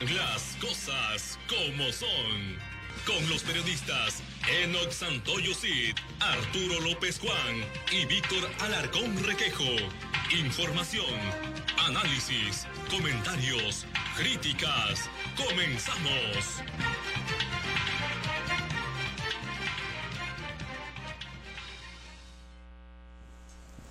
Las cosas como son. Con los periodistas Enox Santoyo Cid, Arturo López Juan y Víctor Alarcón Requejo. Información, análisis, comentarios, críticas. Comenzamos.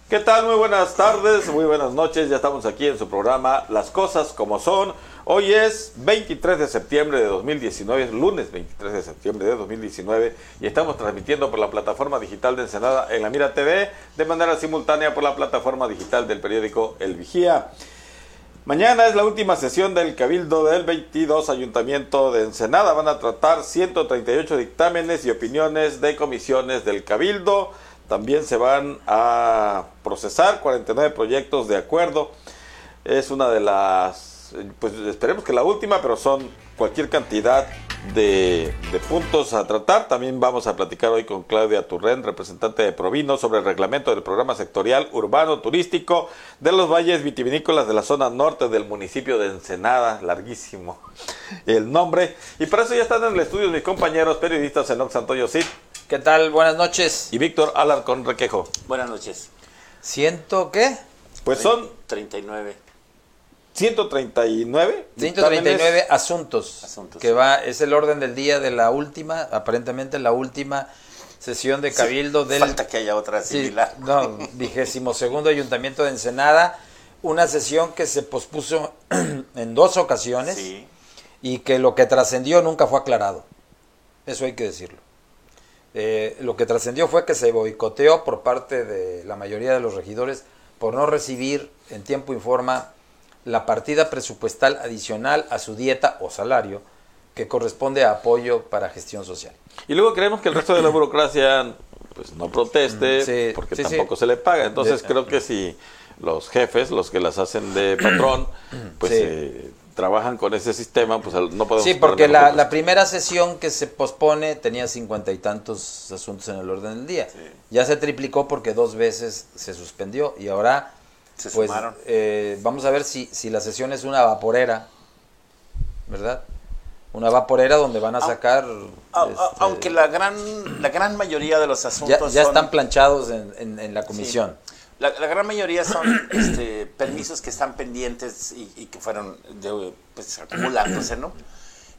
¿Qué tal? Muy buenas tardes, muy buenas noches. Ya estamos aquí en su programa Las Cosas como Son. Hoy es 23 de septiembre de 2019, es lunes 23 de septiembre de 2019 y estamos transmitiendo por la plataforma digital de Ensenada en la Mira TV de manera simultánea por la plataforma digital del periódico El Vigía. Mañana es la última sesión del Cabildo del 22 Ayuntamiento de Ensenada. Van a tratar 138 dictámenes y opiniones de comisiones del Cabildo. También se van a procesar 49 proyectos de acuerdo. Es una de las, pues esperemos que la última, pero son cualquier cantidad de, de, puntos a tratar. También vamos a platicar hoy con Claudia Turren, representante de Provino, sobre el reglamento del programa sectorial urbano turístico de los valles vitivinícolas de la zona norte del municipio de Ensenada. Larguísimo el nombre. Y para eso ya están en el estudio mis compañeros periodistas Enox Santoyo Cid. ¿Qué tal? Buenas noches. Y Víctor Alarcón Requejo. Buenas noches. ¿Ciento qué? Pues son 39. 139 139 asuntos, asuntos, que va es el orden del día de la última, aparentemente la última sesión de cabildo sí, del falta que haya otra similar. Sí, no, vigésimo segundo ayuntamiento de Ensenada, una sesión que se pospuso en dos ocasiones sí. y que lo que trascendió nunca fue aclarado. Eso hay que decirlo. Eh, lo que trascendió fue que se boicoteó por parte de la mayoría de los regidores por no recibir en tiempo y forma la partida presupuestal adicional a su dieta o salario que corresponde a apoyo para gestión social. Y luego creemos que el resto de la burocracia pues no proteste sí, porque sí, tampoco sí. se le paga. Entonces de, creo que si los jefes, los que las hacen de patrón, pues eh, trabajan con ese sistema, pues no podemos... Sí, porque la, la, primera sesión que se pospone tenía cincuenta y tantos asuntos en el orden del día. Ya se triplicó porque dos veces se suspendió y ahora se pues, sumaron. Eh, vamos a ver si, si la sesión es una vaporera, ¿verdad? Una vaporera donde van a sacar... A, a, este, aunque la gran, la gran mayoría de los asuntos... Ya, ya son, están planchados en, en, en la comisión. Sí. La, la, gran mayoría son este, permisos que están pendientes y, y que fueron de, pues, acumulándose, ¿no?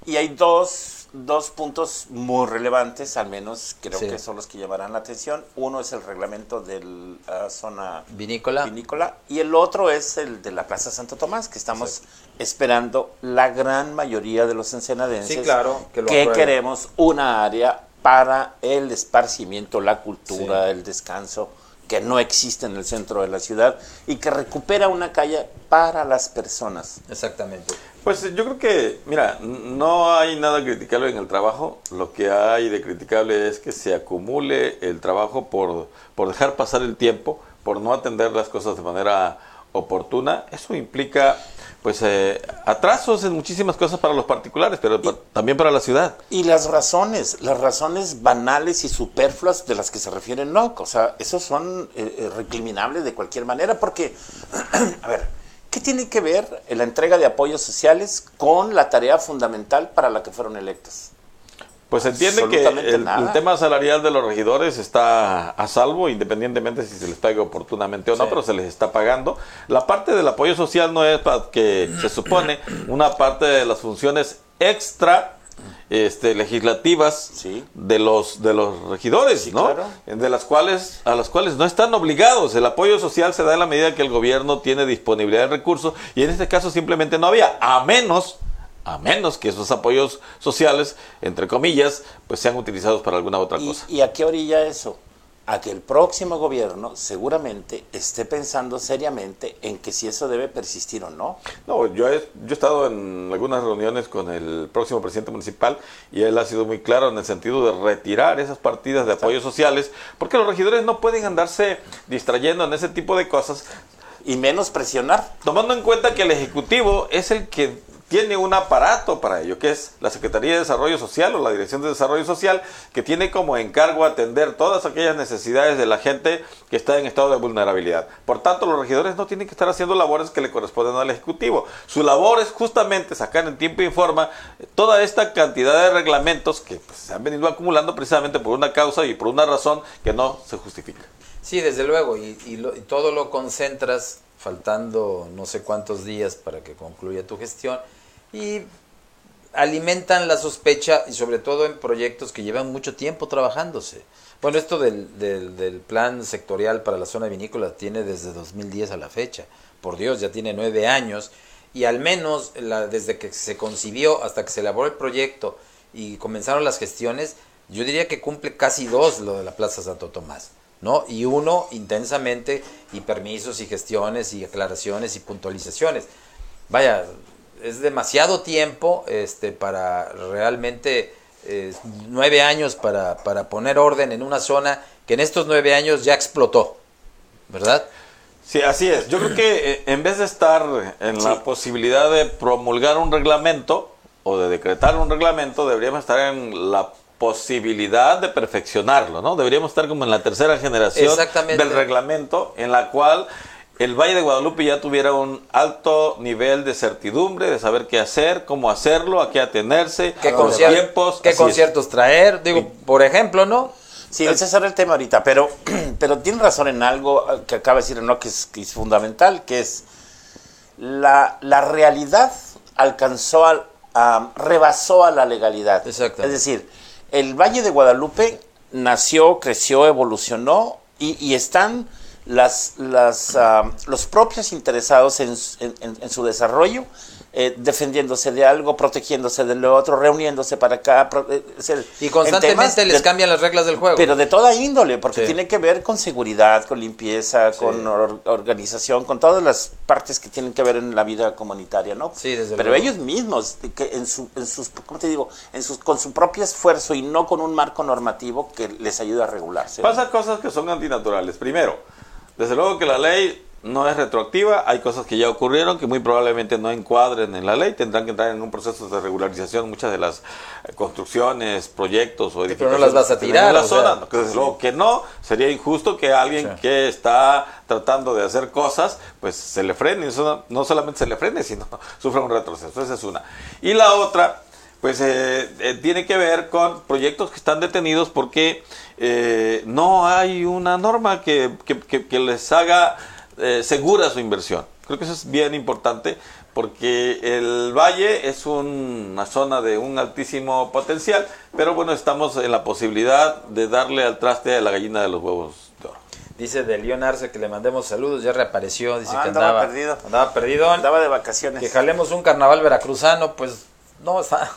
Y hay dos, dos puntos muy relevantes, al menos creo Sí. que son los que llamarán la atención. Uno es el reglamento de la zona Vinícola. vinícola y el otro es el de la Plaza Santo Tomás, que estamos esperando la gran mayoría de los ensenadenses Sí, claro, que lo que aprueben. queremos una área para el esparcimiento, la cultura, Sí. el descanso, que no existe en el centro de la ciudad y que recupera una calle para las personas. Exactamente. Pues yo creo que, mira, no hay nada criticable en el trabajo. Lo que hay de criticable es que se acumule el trabajo por, por dejar pasar el tiempo, por no atender las cosas de manera oportuna. Eso implica, pues, eh, atrasos en muchísimas cosas para los particulares, pero pa- también para la ciudad. Y las razones, las razones banales y superfluas de las que se refiere NOC, o sea, esos son eh, eh, recriminables de cualquier manera, porque, a ver, ¿qué tiene que ver la entrega de apoyos sociales con la tarea fundamental para la que fueron electos? Pues entiende que el, tema salarial de los regidores está a salvo, independientemente si se les paga oportunamente o no, Sí. pero se les está pagando. La parte del apoyo social no es para que se supone una parte de las funciones extra este, legislativas Sí. de los de los regidores, Sí, ¿no? claro. De las cuales a las cuales no están obligados. El apoyo social se da en la medida que el gobierno tiene disponibilidad de recursos y en este caso simplemente no había, a menos a menos que esos apoyos sociales, entre comillas, pues sean utilizados para alguna otra ¿Y, cosa. y a qué orilla eso? A que el próximo gobierno seguramente esté pensando seriamente en que si eso debe persistir o no. No, yo he, yo he estado en algunas reuniones con el próximo presidente municipal y él ha sido muy claro en el sentido de retirar esas partidas de apoyos sociales, porque los regidores no pueden andarse distrayendo en ese tipo de cosas, Y menos presionar. tomando en cuenta que el Ejecutivo es el que tiene un aparato para ello, que es la Secretaría de Desarrollo Social o la Dirección de Desarrollo Social, que tiene como encargo atender todas aquellas necesidades de la gente que está en estado de vulnerabilidad. Por tanto, los regidores no tienen que estar haciendo labores que le corresponden al Ejecutivo. Su labor es justamente sacar en tiempo y forma toda esta cantidad de reglamentos que pues, se han venido acumulando precisamente por una causa y por una razón que no se justifica. Sí, desde luego, y, y todo lo concentras faltando no sé cuántos días para que concluya tu gestión y alimentan la sospecha y sobre todo en proyectos que llevan mucho tiempo trabajándose. Bueno, esto del, del, plan sectorial para la zona vinícola tiene desde 2010 a la fecha. Por Dios, ya tiene nueve años y al menos la, desde que se concibió hasta que se elaboró el proyecto y comenzaron las gestiones, yo diría que cumple casi dos lo de la Plaza Santo Tomás. ¿no? Y uno intensamente y permisos y gestiones y aclaraciones y puntualizaciones. Vaya, es demasiado tiempo este, para realmente eh, nueve años para, para poner orden en una zona que en estos nueve años ya explotó, ¿verdad? Sí, así es. Yo creo que eh, en vez de estar en la posibilidad de promulgar un reglamento o de decretar un reglamento, deberíamos estar en la posibilidad de perfeccionarlo, ¿no? Deberíamos estar como en la tercera generación del reglamento en la cual el Valle de Guadalupe ya tuviera un alto nivel de certidumbre, de saber qué hacer, cómo hacerlo, a qué atenerse, qué conciertos, qué conciertos traer, digo, por ejemplo, ¿no? Sí, ese es el tema ahorita, pero, pero tiene razón en algo que acaba de decir, ¿no? Que es, que es fundamental, que es la, la realidad alcanzó, al, rebasó a la legalidad. Exacto. Es decir, el Valle de Guadalupe nació, creció, evolucionó y, y están las, las, uh, los propios interesados en, en, su desarrollo, eh, defendiéndose de algo, protegiéndose de lo otro, reuniéndose para acá. Eh, y constantemente les cambian las reglas del juego. Pero de toda índole, porque tiene que ver con seguridad, con limpieza, con organización, con todas las partes que tienen que ver en la vida comunitaria, ¿no? Sí, desde Pero ellos mismos, que en, su, en sus, ¿cómo te digo? En sus, con su propio esfuerzo y no con un marco normativo que les ayude a regularse. Pasa cosas que son antinaturales. Primero, desde luego que la ley no es retroactiva, hay cosas que ya ocurrieron que muy probablemente no encuadren en la ley, tendrán que entrar en un proceso de regularización muchas de las eh, construcciones, proyectos o edificaciones. Pero no las vas a tirar. la zona, desde luego que no, sería injusto que alguien que está tratando de hacer cosas, pues se le frene, eso no, solamente se le frene, sino sufra un retroceso, esa es una. Y la otra, pues eh, eh, tiene que ver con proyectos que están detenidos porque eh, no hay una norma que, que, les haga segura su inversión. Creo que eso es bien importante porque el valle es una zona de un altísimo potencial, pero bueno, estamos en la posibilidad de darle al traste a la gallina de los huevos de oro. Dice de León Arce que le mandemos saludos, ya reapareció, dice ah, que andaba, perdido. Andaba perdido. Andaba de vacaciones. Que jalemos un carnaval veracruzano, pues no está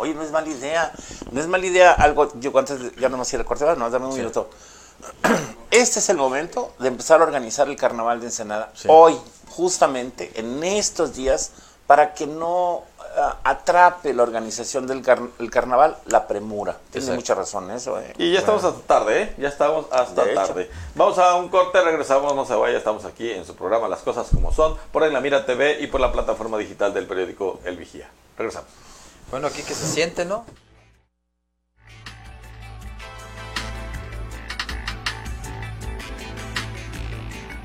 Oye, no es mala idea. No es mala idea algo. Yo antes ya no me hacía el corte, no, dame un minuto. Este es el momento de empezar a organizar el carnaval de Ensenada. Hoy, justamente, en estos días, para que no ah, atrape la organización del carnaval la premura. Tiene mucha razón eso. Eh. Y ya estamos hasta tarde, ¿eh? Ya estamos hasta tarde. Vamos a un corte, regresamos, no se vaya, estamos aquí en su programa Las Cosas Como Son, por en la Mira TV y por la plataforma digital del periódico El Vigía. Regresamos. Bueno, aquí que se siente, ¿no?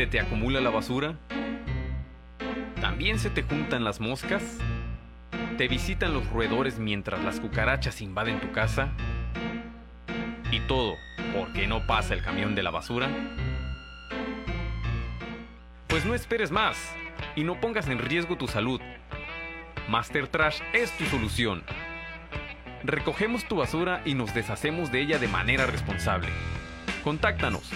¿Se te acumula la basura? ¿También se te juntan las moscas? ¿Te visitan los roedores mientras las cucarachas invaden tu casa? ¿Y todo porque no pasa el camión de la basura? Pues no esperes más y no pongas en riesgo tu salud. Master Trash es tu solución. Recogemos tu basura y nos deshacemos de ella de manera responsable. Contáctanos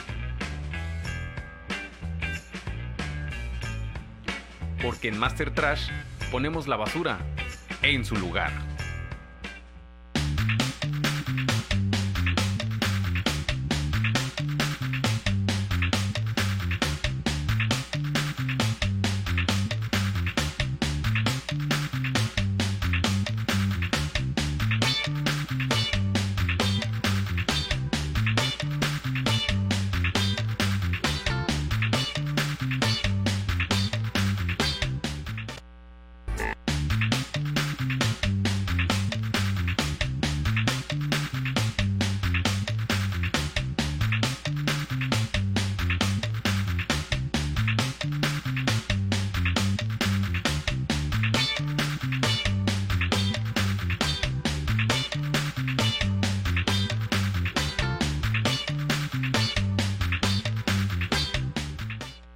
porque en Master Trash ponemos la basura en su lugar.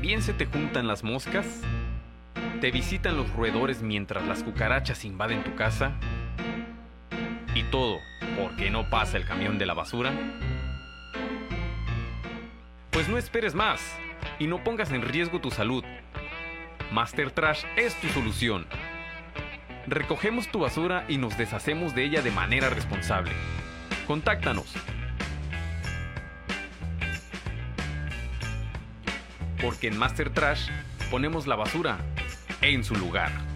¿También se te juntan las moscas? ¿Te visitan los roedores mientras las cucarachas invaden tu casa? ¿Y todo porque no pasa el camión de la basura? Pues no esperes más y no pongas en riesgo tu salud. Master Trash es tu solución. Recogemos tu basura y nos deshacemos de ella de manera responsable. Contáctanos porque en Master Trash ponemos la basura en su lugar.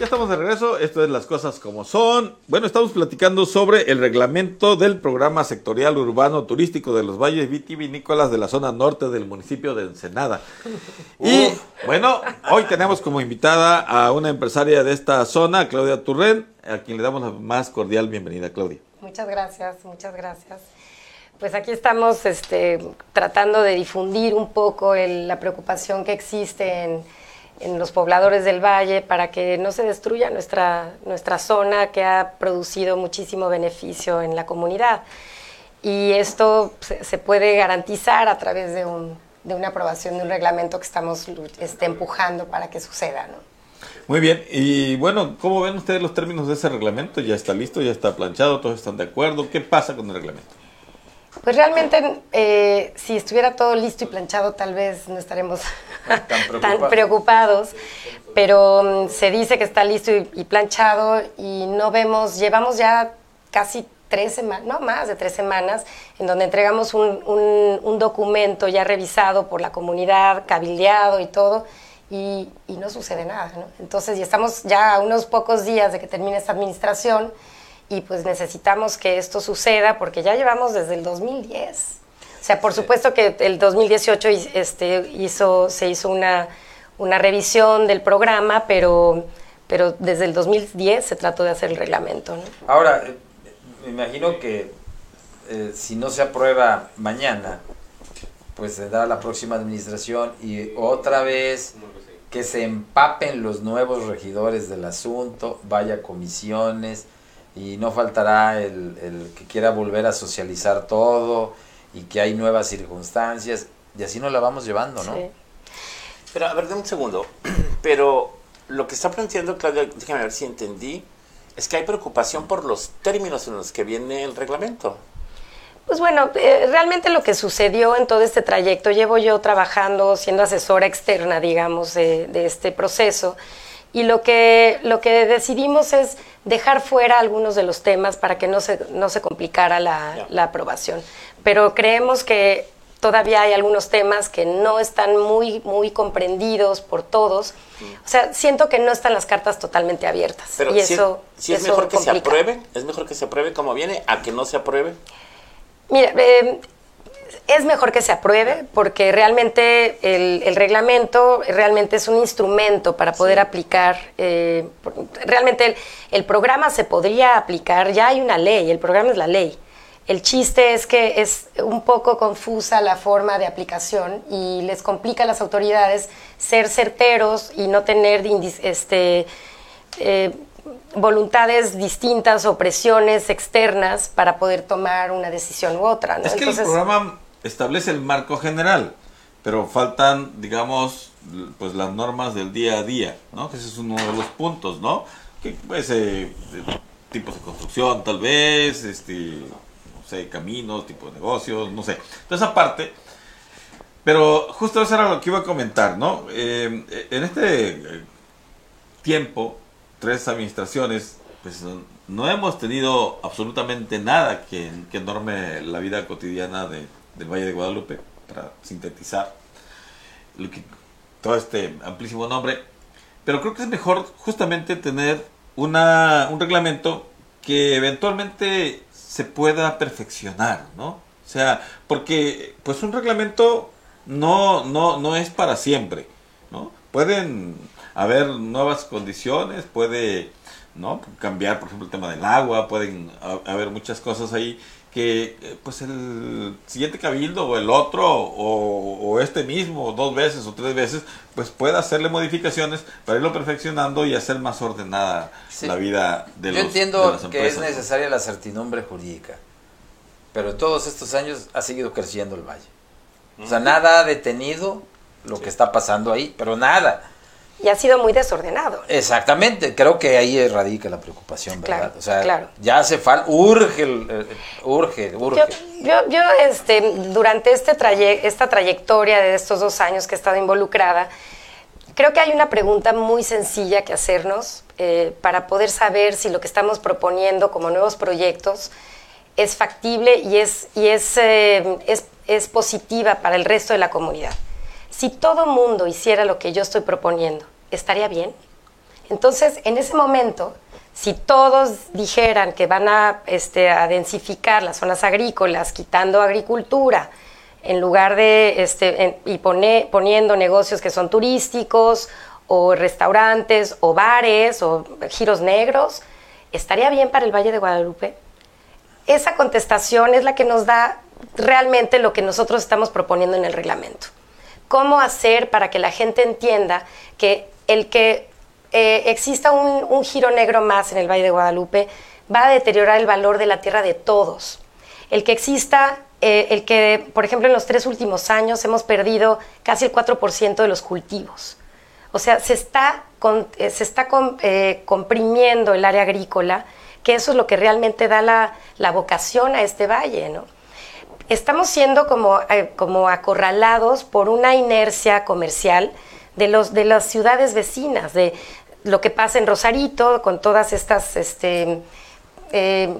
Ya estamos de regreso, esto es las cosas como son. Bueno, estamos platicando sobre el reglamento del programa sectorial urbano turístico de los valles vitivinícolas de la zona norte del municipio de Ensenada. Y bueno, hoy tenemos como invitada a una empresaria de esta zona, Claudia Turren, a quien le damos la más cordial bienvenida, Claudia. Muchas gracias, muchas gracias. Pues aquí estamos este, tratando de difundir un poco el- la preocupación que existe en, en los pobladores del valle para que no se destruya nuestra, nuestra zona que ha producido muchísimo beneficio en la comunidad. Y esto se, puede garantizar a través de, un- de una aprobación de un reglamento que estamos este, empujando para que suceda. ¿no? Muy bien, y bueno, ¿cómo ven ustedes los términos de ese reglamento? ¿Ya está listo? ¿Ya está planchado? ¿Todos están de acuerdo? ¿Qué pasa con el reglamento? Pues realmente, eh, si estuviera todo listo y planchado, tal vez no estaremos tan preocupados. preocupados. Pero mm, se dice que está listo y, y planchado y no vemos, llevamos ya casi tres semanas, no más de tres semanas, en donde entregamos un, un- un documento ya revisado por la comunidad, cabildeado y todo, y, y no sucede nada. ¿no? Entonces, y estamos ya a unos pocos días de que termine esta administración y pues necesitamos que esto suceda porque ya llevamos desde el 2010. O sea, por supuesto que el 2018 hi- este, hizo, se hizo una, una revisión del programa, pero, pero desde el 2010 se trató de hacer el reglamento. ¿no? Ahora, eh, me imagino que eh, si no se aprueba mañana, pues se da la próxima administración y otra vez que se empapen los nuevos regidores del asunto, vaya comisiones y no faltará el, el que quiera volver a socializar todo y que hay nuevas circunstancias y así nos la vamos llevando, ¿no? Sí. Pero a ver, de un segundo. Pero lo que está planteando Claudia, déjame ver si entendí, es que hay preocupación por los términos en los que viene el reglamento. Pues bueno, eh, realmente lo que sucedió en todo este trayecto, llevo yo trabajando, siendo asesora externa, digamos, de, de este proceso, y lo que, lo que decidimos es dejar fuera algunos de los temas para que no se, no se complicara la, la aprobación. Pero creemos que todavía hay algunos temas que no están muy, muy comprendidos por todos. O sea, siento que no están las cartas totalmente abiertas. Pero y si, eso, si es eso mejor que se apruebe, es mejor que se apruebe como viene, a que no se apruebe. Mira, eh, es mejor que se apruebe porque realmente el, el reglamento realmente es un instrumento para poder aplicar. eh, realmente el, el programa se podría aplicar, ya hay una ley, el programa es la ley. El chiste es que es un poco confusa la forma de aplicación y les complica a las autoridades ser certeros y no tener este, eh, voluntades distintas o presiones externas para poder tomar una decisión u otra. ¿no? Es que el programa establece el marco general, pero faltan, digamos, pues las normas del día a día, ¿no? Que ese es uno de los puntos, ¿no? Que pues eh, de tipos de construcción, tal vez, este, no sé, caminos, tipo de negocios, no sé. Entonces, aparte, pero justo eso era lo que iba a comentar, ¿no? Eh, en este eh, tiempo, tres administraciones, pues no- hemos tenido absolutamente nada que, que norme la vida cotidiana de- del Valle de Guadalupe, para sintetizar lo que- todo este amplísimo nombre. Pero creo que es mejor justamente tener una, un reglamento que eventualmente se pueda perfeccionar, ¿no? O sea, porque pues un reglamento no, no, no es para siempre, ¿no? Pueden haber nuevas condiciones, puede ¿no? cambiar, por ejemplo, el tema del agua, pueden ha- haber muchas cosas ahí que eh, pues el siguiente cabildo o el otro o, o este mismo dos veces o tres veces pues pueda hacerle modificaciones para irlo perfeccionando y hacer más ordenada Sí. la vida de Yo los entiendo de las que es necesaria la certidumbre jurídica, pero todos estos años ha seguido creciendo el valle. O sea, nada ha detenido lo que está pasando ahí, pero nada. Y ha sido muy desordenado. Exactamente, creo que ahí radica la preocupación, ¿verdad? Claro, o sea, claro. ya hace falta, urge, eh, urge, urge. Yo, yo, yo, este, durante este traye- esta trayectoria de estos dos años que he estado involucrada, creo que hay una pregunta muy sencilla que hacernos eh, para poder saber si lo que estamos proponiendo como nuevos proyectos es factible y es, y es, eh, es, es positiva para el resto de la comunidad. Si todo mundo hiciera lo que yo estoy proponiendo, ¿estaría bien? Entonces, en ese momento, si todos dijeran que van a, este, densificar las zonas agrícolas, quitando agricultura, en lugar de, este, y pone- poniendo negocios que son turísticos, o restaurantes, o bares, o giros negros, ¿estaría bien para el Valle de Guadalupe? Esa contestación es la que nos da realmente lo que nosotros estamos proponiendo en el reglamento. ¿Cómo hacer para que la gente entienda que el que eh, exista un, giro negro más en el Valle de Guadalupe va a deteriorar el valor de la tierra de todos? El que exista, eh, el que, por ejemplo, en los tres últimos años hemos perdido casi el 4% de los cultivos. O sea, se está, eh, se está com- comprimiendo el área agrícola, que eso es lo que realmente da la, la vocación a este valle, ¿no? Estamos siendo como, como acorralados por una inercia comercial de, los, de las ciudades vecinas, de lo que pasa en Rosarito, con todas estas este, eh,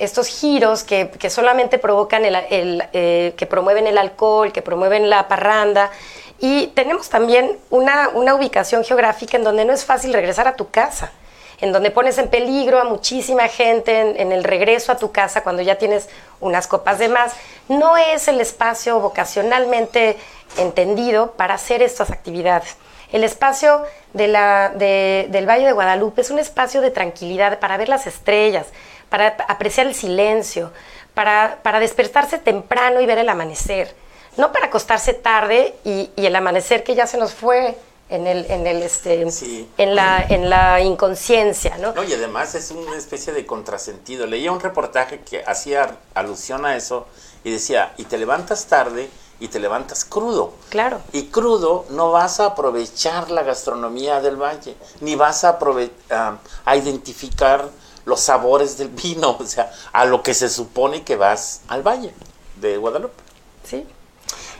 estos giros que, que solamente provocan el, eh, que promueven el alcohol, que promueven la parranda. Y tenemos también una, una ubicación geográfica en donde no es fácil regresar a tu casa, en donde pones en peligro a muchísima gente en, el regreso a tu casa cuando ya tienes unas copas de más. No es el espacio vocacionalmente entendido para hacer estas actividades. El espacio del Valle de Guadalupe es un espacio de tranquilidad para ver las estrellas, para apreciar el silencio, para, para despertarse temprano y ver el amanecer, no para acostarse tarde y el amanecer que ya se nos fue en, el, en, el, este, Sí. en, la, en la inconsciencia, ¿no? No, y además es una especie de contrasentido. Leía un reportaje que hacía alusión a eso y decía, y te levantas tarde y te levantas crudo. Claro. Y crudo no vas a aprovechar la gastronomía del valle, ni vas a, a identificar los sabores del vino, o sea, a lo que se supone que vas al valle de Guadalupe. Sí.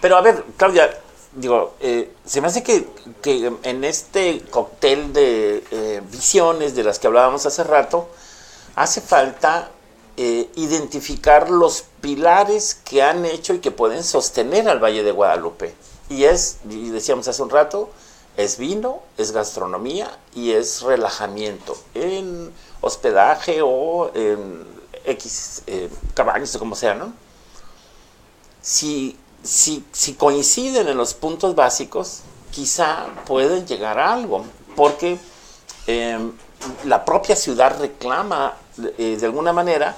Pero a ver, Claudia, digo, eh, se me hace que, que en este cóctel de eh, visiones de las que hablábamos hace rato, hace falta eh, identificar los pilares que han hecho y que pueden sostener al Valle de Guadalupe. Y es, y decíamos hace un rato, es vino, es gastronomía y es relajamiento en hospedaje o en X cabañas o como sea, ¿no? Si, si, si coinciden en los puntos básicos, quizá pueden llegar a algo, porque em, la propia ciudad reclama eh, de alguna manera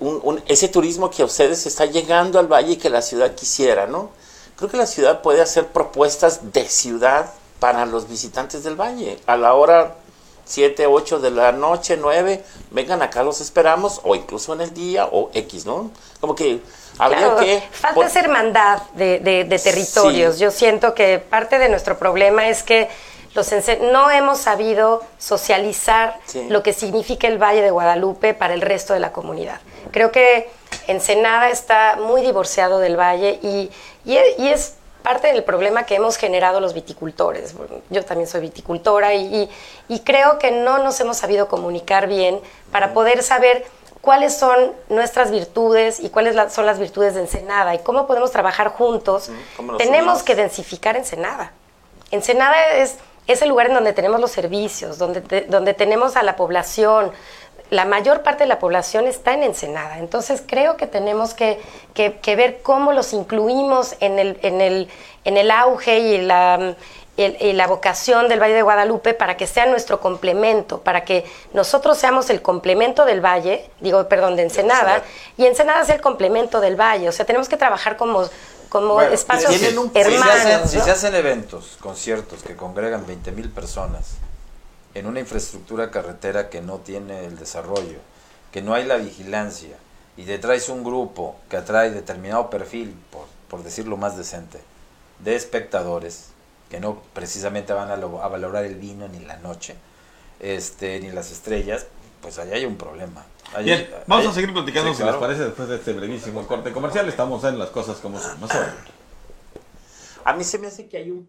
un- un- ese turismo que a ustedes está llegando al valle y que la ciudad quisiera, ¿no? Creo que la ciudad puede hacer propuestas de ciudad para los visitantes del valle. A la hora 7, 8 de la noche, 9, vengan acá, los esperamos, o incluso en el día, o X, ¿no? Como que habría Claro, que... falta por- esa hermandad de, de- de territorios. Sí. Yo siento que parte de nuestro problema es que los no hemos sabido socializar Sí. lo que significa el Valle de Guadalupe para el resto de la comunidad. Creo que Ensenada está muy divorciado del valle y, y e- y es parte del problema que hemos generado los viticultores. Yo también soy viticultora y, y- y creo que no nos hemos sabido comunicar bien para poder saber cuáles son nuestras virtudes y cuáles la- son las virtudes de Ensenada y cómo podemos trabajar juntos. Tenemos que densificar Ensenada. Ensenada es, es el lugar en donde tenemos los servicios, donde, te- donde tenemos a la población. La mayor parte de la población está en Ensenada. Entonces creo que tenemos que, que- que ver cómo los incluimos en el, en el, en el auge y la, el- y la vocación del Valle de Guadalupe para que sea nuestro complemento, para que nosotros seamos el complemento del Valle, digo, perdón, de Ensenada, y Ensenada sea el complemento del Valle. O sea, tenemos que trabajar como, como Bueno, espacios un- Si se, hermanos. hacen, si se hacen eventos, conciertos que congregan 20 mil personas en una infraestructura carretera que no tiene el desarrollo, que no hay la vigilancia, y te traes un grupo que atrae determinado perfil, por, por decirlo más decente, de espectadores, que no precisamente van a, lo- a valorar el vino ni la noche, este, ni las estrellas, pues ahí hay un problema. Ahí- Bien, vamos ahí- a seguir platicando Sí, si claro. les parece después de este brevísimo corte comercial. Estamos en las cosas como son. Más. A mí se me hace que hay un...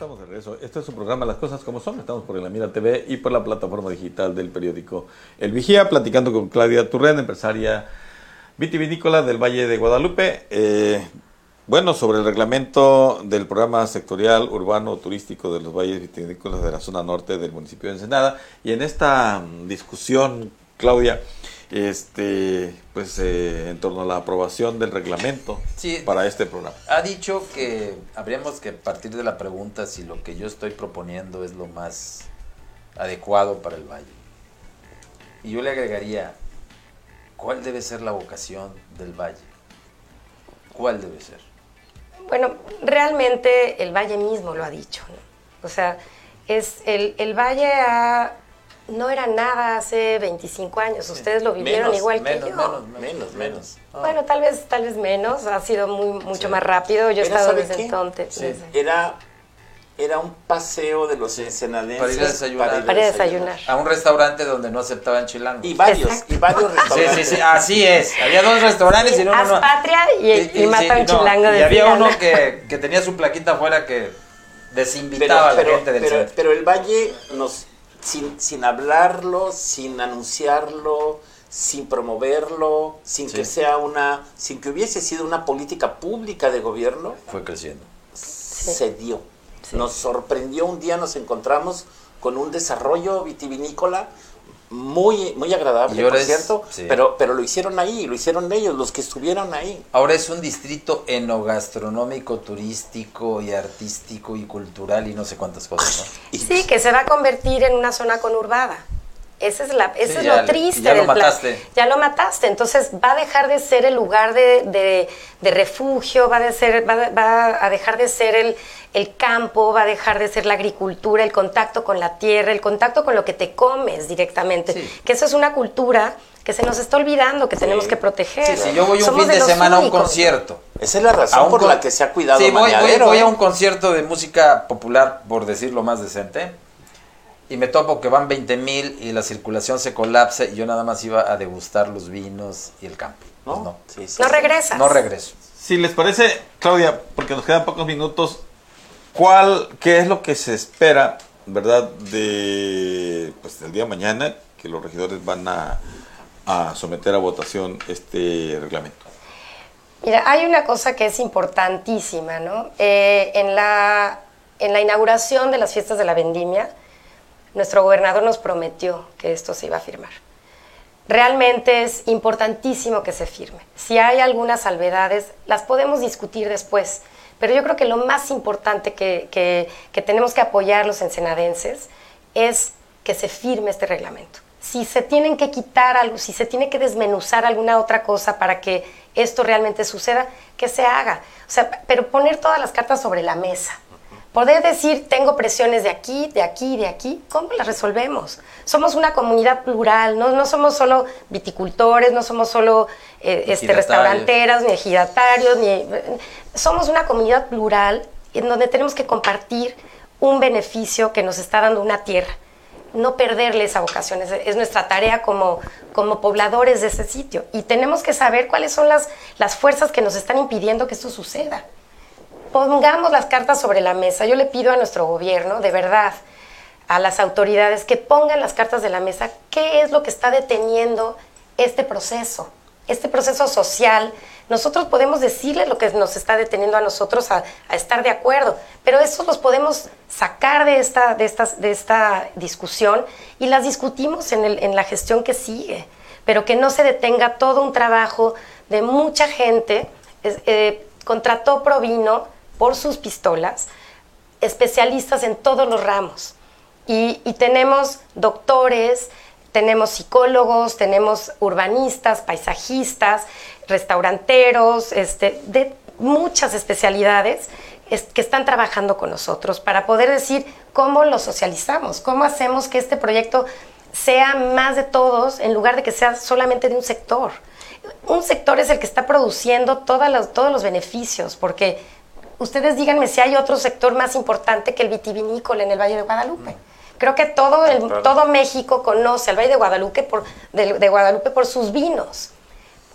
Estamos de regreso. Este es su programa Las Cosas Como Son. Estamos por la Mira TV y por la plataforma digital del periódico El Vigía, platicando con Claudia Turren, empresaria vitivinícola del Valle de Guadalupe. Eh, bueno, sobre el reglamento del programa sectorial urbano turístico de los valles vitivinícolas de la zona norte del municipio de Ensenada. Y en esta mm, discusión, Claudia, este, pues eh, en torno a la aprobación del reglamento Sí. para este programa. Ha dicho que habríamos que partir de la pregunta si lo que yo estoy proponiendo es lo más adecuado para el valle. Y yo le agregaría, ¿cuál debe ser la vocación del valle? ¿Cuál debe ser? Bueno, realmente el valle mismo lo ha dicho. ¿no? O sea, es el, el valle ha- no era nada hace 25 años. Ustedes lo vivieron Menos, igual menos, que yo. menos, Menos, menos. Bueno, tal vez, tal vez menos. Ha sido muy, mucho más rápido. Yo he estado ¿sabe desde qué? entonces. Sí. Era, era un paseo de los ensenadenses Para ir a desayunar. Para ir a desayunar. A un restaurante donde no aceptaban chilangos. Y varios, Exacto. y varios Sí, restaurantes. sí, sí, así es. Había dos restaurantes y no, no, patria y, y mata a un no, chilango de Y había Tirana. uno que, que tenía su plaquita afuera que pero, desinvitaba a la pero, gente del pero, centro. pero el Valle nos sin, sin hablarlo, sin anunciarlo, sin promoverlo, sin Sí. que sea una, sin que hubiese sido una política pública de gobierno, Fue creciendo. se dio. Nos sorprendió un día, nos encontramos con un desarrollo vitivinícola muy, muy agradable, por es- cierto, sí. pero, pero lo hicieron ahí, lo hicieron ellos, los que estuvieron ahí. Ahora es un distrito enogastronómico, turístico y artístico y cultural y no sé cuántas cosas. ¿no? Sí, que se va a convertir en una zona conurbada. Esa es, la, eso Sí, es ya lo triste ya lo plan. mataste. Ya lo mataste. Entonces va a dejar de ser el lugar de, de- de refugio, va, de ser, va, va a dejar de ser el, el campo, va a dejar de ser la agricultura, el contacto con la tierra, el contacto con lo que te comes directamente. Sí. Que eso es una cultura que se nos está olvidando, que tenemos que proteger. Sí, si yo voy un Somos fin de, semana a un concierto. Esa es la razón por con- la que se ha cuidado Sí, voy, voy- a ¿eh? un concierto de música popular, por decirlo más decente, y me topo que van 20 mil y la circulación se colapsa y yo nada más iba a degustar los vinos y el campo. Pues ¿no? no, Sí, sí, No sí. regresas. no regreso. Si les parece, Claudia, porque nos quedan pocos minutos, ¿cuál, qué es lo que se espera, verdad, de, pues, del día de mañana que los regidores van a, a someter a votación este reglamento? Mira, hay una cosa que es importantísima, ¿no? Eh, en, la, en la inauguración de las fiestas de la vendimia, nuestro gobernador nos prometió que esto se iba a firmar. Realmente es importantísimo que se firme. Si hay algunas salvedades, las podemos discutir después. Pero yo creo que lo más importante que, que- tenemos que apoyar los ensenadenses es que se firme este reglamento. Si se tienen que quitar algo, si se tiene que desmenuzar alguna otra cosa para que esto realmente suceda, que se haga. O sea, pero poner todas las cartas sobre la mesa. Poder decir, tengo presiones de aquí, de aquí, de aquí, ¿cómo las resolvemos? Somos una comunidad plural, no, no somos solo viticultores, no somos solo eh, este, restauranteras, ni ejidatarios, ni, somos una comunidad plural en donde tenemos que compartir un beneficio que nos está dando una tierra. No perderle esa vocación, es, es nuestra tarea como, como pobladores de ese sitio. Y tenemos que saber cuáles son las, las fuerzas que nos están impidiendo que esto suceda pongamos las cartas sobre la mesa. Yo le pido a nuestro gobierno, de verdad, a las autoridades que pongan las cartas de la mesa, qué es lo que está deteniendo este proceso, este proceso social. Nosotros podemos decirles lo que nos está deteniendo a nosotros a, estar de acuerdo, pero eso los podemos sacar de esta, de estas, de esta discusión y las discutimos en, el- en la gestión que sigue, pero que no se detenga todo un trabajo de mucha gente. eh, contrató Provino por sus pistolas especialistas en todos los ramos. Y, y tenemos doctores, tenemos psicólogos, tenemos urbanistas, paisajistas, restauranteros, este, de muchas especialidades es- que están trabajando con nosotros para poder decir cómo lo socializamos, cómo hacemos que este proyecto sea más de todos en lugar de que sea solamente de un sector. Un sector es el que está produciendo todas las- todos los beneficios, porque ustedes díganme si hay otro sector más importante que el vitivinícola en el Valle de Guadalupe. Creo que todo, el, todo México conoce al Valle de Guadalupe, por, de, de Guadalupe por sus vinos.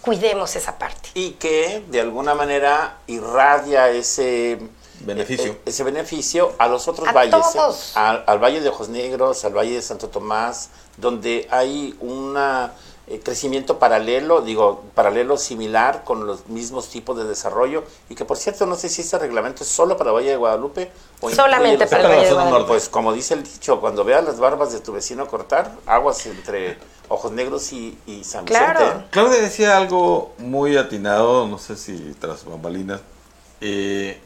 Cuidemos esa parte. y que de alguna manera irradia ese Beneficio. e- ese beneficio a los otros A valles, ¿eh? todos. Al, al Valle de Ojos Negros, al Valle de Santo Tomás, donde hay un crecimiento paralelo, digo, paralelo similar con los mismos tipos de desarrollo y que por cierto no sé si ese reglamento es solo para Valle de Guadalupe o Solamente para. Valle de zona Guadalupe. norte. Pues como dice el dicho, cuando veas las barbas de tu vecino cortar, aguas entre Ojos Negros y, y San Claro. Vicente. ¿eh? Claudia decía algo muy atinado, no sé si tras bambalinas, eh,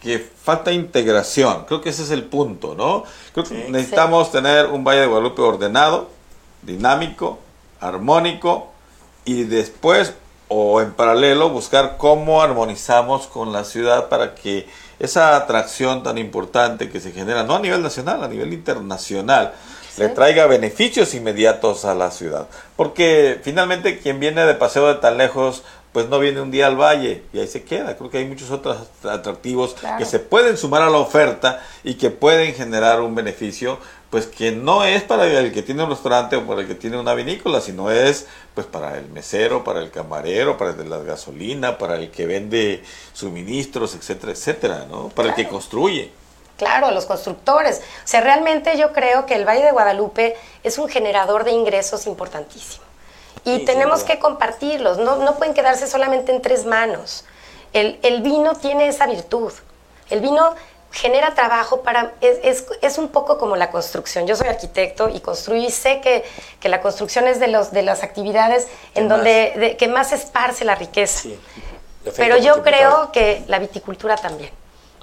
que falta integración. Creo que ese es el punto, ¿no? Creo que Sí. necesitamos tener un Valle de Guadalupe ordenado, dinámico, armónico y después o en paralelo buscar cómo armonizamos con la ciudad para que esa atracción tan importante que se genera, no a nivel nacional, a nivel internacional, le traiga beneficios inmediatos a la ciudad. Porque finalmente quien viene de paseo de tan lejos, pues no viene un día al valle y ahí se queda. Creo que hay muchos otros atractivos Claro. que se pueden sumar a la oferta y que pueden generar un beneficio, pues que no es para el que tiene un restaurante o para el que tiene una vinícola, sino es pues para el mesero, para el camarero, para el de la gasolina, para el que vende suministros, etcétera, etcétera, ¿no? Para el que construye. Claro, los constructores. O sea, realmente yo creo que el Valle de Guadalupe es un generador de ingresos importantísimo. Y Sí, tenemos que compartirlos, no, no pueden quedarse solamente en tres manos. El, el vino tiene esa virtud. El vino genera trabajo para... Es, es, es un poco como la construcción. Yo soy arquitecto y construyo y sé que, que la construcción es de, los, de las actividades en más? donde de- que más esparce la riqueza. Sí. Pero yo creo que la viticultura también,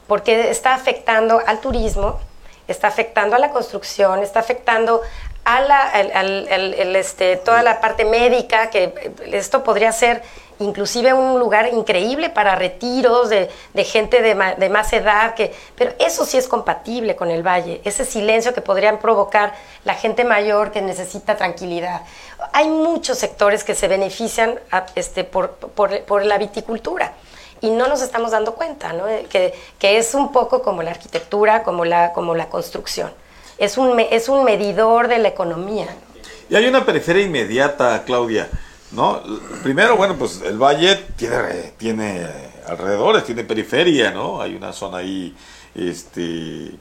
porque está afectando al turismo, está afectando a la construcción, está afectando a la, al- al- este, toda la parte médica, que esto podría ser inclusive un lugar increíble para retiros de, de gente de, de más edad, que, pero eso sí es compatible con el valle, ese silencio que podrían provocar la gente mayor que necesita tranquilidad. Hay muchos sectores que se benefician este, por, por- por la viticultura y no nos estamos dando cuenta, ¿no? Eh, que, que es un poco como la arquitectura, como la, como la construcción. Es un, es un medidor de la economía. Y hay una periferia inmediata, Claudia, ¿no? Primero, bueno, pues el valle tiene, tiene alrededores, tiene periferia, ¿no? Hay una zona ahí este,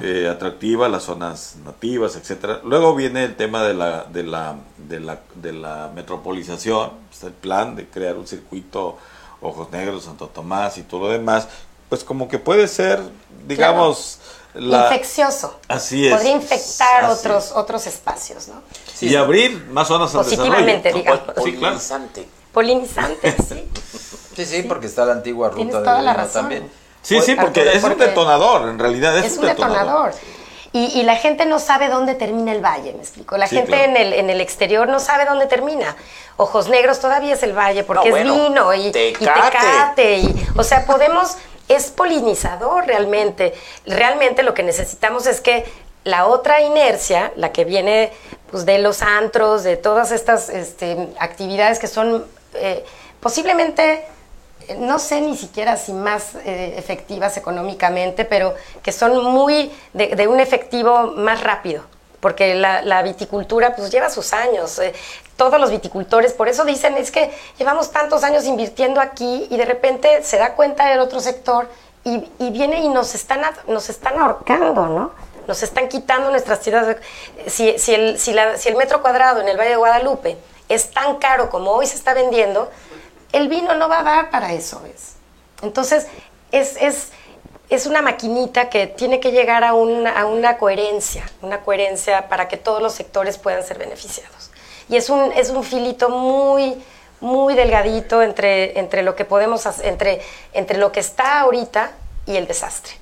eh, atractiva, las zonas nativas, etcétera. Luego viene el tema de la, de la, de la, de la metropolización, está el plan de crear un circuito Ojos Negros, Santo Tomás y todo lo demás, pues como que puede ser, digamos, la... Infeccioso. Así es. Podría infectar Así otros, es. otros espacios, ¿no? y abrir más zonas Positivamente, digamos. Sí, claro. Polinizante. Sí. Sí, sí, porque está la antigua Tienes ruta toda del la vino razón. también. Sí, sí, porque Arturo, es un detonador, en realidad es, es un detonador. Y, y la gente no sabe dónde termina el valle, me explico. La Sí, gente claro. en, el, en el exterior no sabe dónde termina. Ojos Negros todavía es el valle porque No, es bueno, vino y y Tecate. tecate. y, o sea, podemos, es polinizador realmente. Realmente lo que necesitamos es que la otra inercia, la que viene pues, de los antros, de todas estas este, actividades que son eh, posiblemente eh, no sé ni siquiera si más eh, efectivas económicamente, pero que son muy de, un efectivo más rápido, porque la, viticultura pues lleva sus años. Todos los viticultores, por eso dicen, es que llevamos tantos años invirtiendo aquí y de repente se da cuenta el otro sector y, viene y nos están, nos están ahorcando, ¿no? Nos están quitando nuestras ciudades. Si, el, si el metro cuadrado en el Valle de Guadalupe es tan caro como hoy se está vendiendo, el vino no va a dar para eso, ¿ves? Entonces, es, es, es una maquinita que tiene que llegar a una, a una coherencia, una coherencia para que todos los sectores puedan ser beneficiados. Y es un, es un filito muy, muy delgadito entre, entre lo que podemos hacer, entre, entre lo que está ahorita y el desastre.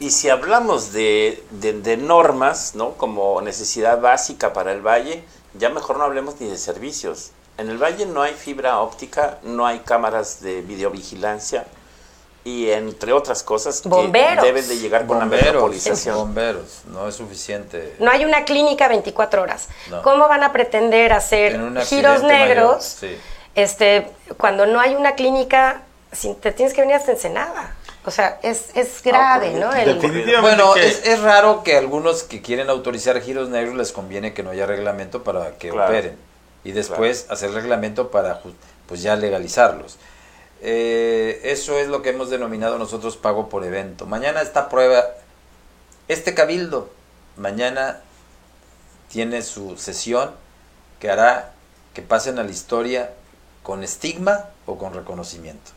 Y si hablamos de, de- de normas, ¿no? Como necesidad básica para el valle, ya mejor no hablemos ni de servicios. En el valle no hay fibra óptica, no hay cámaras de videovigilancia y entre otras cosas que Bomberos. deben de llegar con la Bomberos, metropolización. bomberos, no es suficiente. No hay una clínica 24 horas. No. ¿Cómo van a pretender hacer giros negros sí. este, cuando no hay una clínica? te tienes que venir hasta Ensenada. O sea, es, es grave, por- ¿no? El- Definitivamente Bueno, que- es, es raro que algunos que quieren autorizar giros negros les conviene que no haya reglamento para que Claro. operen y después hacer reglamento para ju- pues ya legalizarlos. Eh, eso es lo que hemos denominado nosotros pago por evento. Mañana esta prueba, este cabildo, mañana tiene su sesión que hará que pasen a la historia con estigma o con reconocimiento.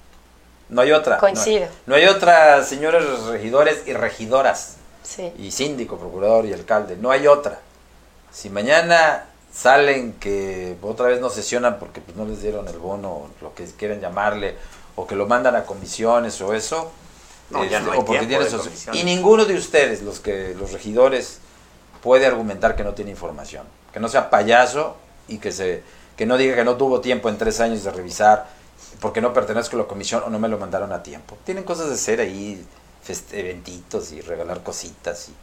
No hay otra. no- Coincido. No, hay otra, señores regidores y regidoras, sí. y síndico, procurador y alcalde. No hay otra. Si mañana salen que otra vez no sesionan porque pues, no les dieron el bono, lo que quieran llamarle, o que lo mandan a comisiones o eso, No, ya este, no hay o porque y ninguno de ustedes, los que los regidores, puede argumentar que no tiene información, que no sea payaso y que se que no diga que no tuvo tiempo en tres años de revisar porque no pertenezco a la comisión o no me lo mandaron a tiempo. Tienen cosas de hacer ahí, eventitos y regalar cositas. Y...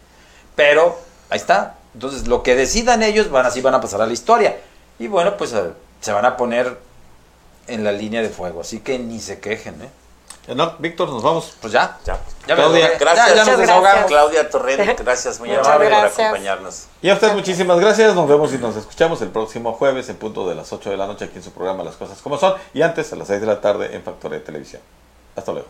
Pero ahí está. Entonces lo que decidan ellos van así van a pasar a la historia. Y bueno, pues eh, se van a poner en la línea de fuego. Así que ni se quejen, ¿eh? No, Víctor, nos vamos. Pues ya. Ya. Ya me Claudia, gracias. Ya, ya nos Muchas desahogamos. gracias. Claudia Torrent, gracias muy amable por acompañarnos. Y a usted muchísimas gracias. Nos vemos y nos escuchamos el próximo jueves en punto de las 8 de la noche aquí en su programa Las Cosas Como Son. Y antes a las 6 de la tarde en Factoría de Televisión. Hasta luego.